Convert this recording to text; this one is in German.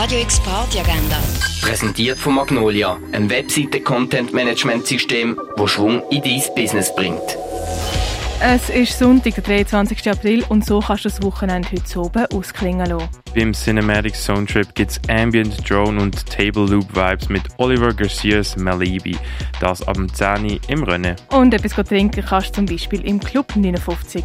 Radio X Party Agenda. Präsentiert von Magnolia, einem Webseiten-Content-Management-System, wo Schwung in dein Business bringt. Es ist Sonntag, der 23. April und so kannst du das Wochenende heute oben ausklingen lassen. Beim Cinematic Soundtrip gibt es Ambient, Drone und Table Loop Vibes mit Oliver Garcias Malibi. Das ab dem 10 Uhr im Rennen. Und etwas trinken kannst du zum Beispiel im Club 59.